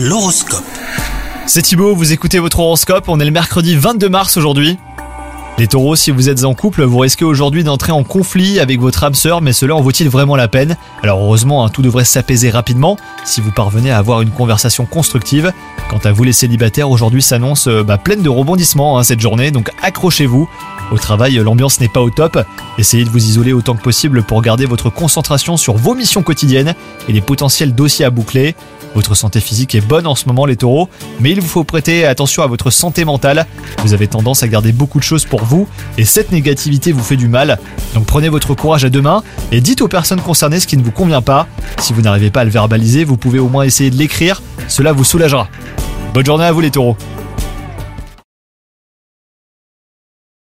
L'horoscope. C'est Thibaut, vous écoutez votre horoscope, on est le mercredi 22 mars aujourd'hui. Les taureaux, si vous êtes en couple, vous risquez aujourd'hui d'entrer en conflit avec votre âme sœur, mais cela en vaut-il vraiment la peine? Alors heureusement, hein, tout devrait s'apaiser rapidement si vous parvenez à avoir une conversation constructive. Quant à vous les célibataires, aujourd'hui s'annonce euh, bah, pleine de rebondissements hein, cette journée, donc accrochez-vous. Au travail, l'ambiance n'est pas au top. Essayez de vous isoler autant que possible pour garder votre concentration sur vos missions quotidiennes et les potentiels dossiers à boucler. Votre santé physique est bonne en ce moment les taureaux, mais il vous faut prêter attention à votre santé mentale. Vous avez tendance à garder beaucoup de choses pour vous et cette négativité vous fait du mal. Donc prenez votre courage à deux mains et dites aux personnes concernées ce qui ne vous convient pas. Si vous n'arrivez pas à le verbaliser, vous pouvez au moins essayer de l'écrire, cela vous soulagera. Bonne journée à vous les taureaux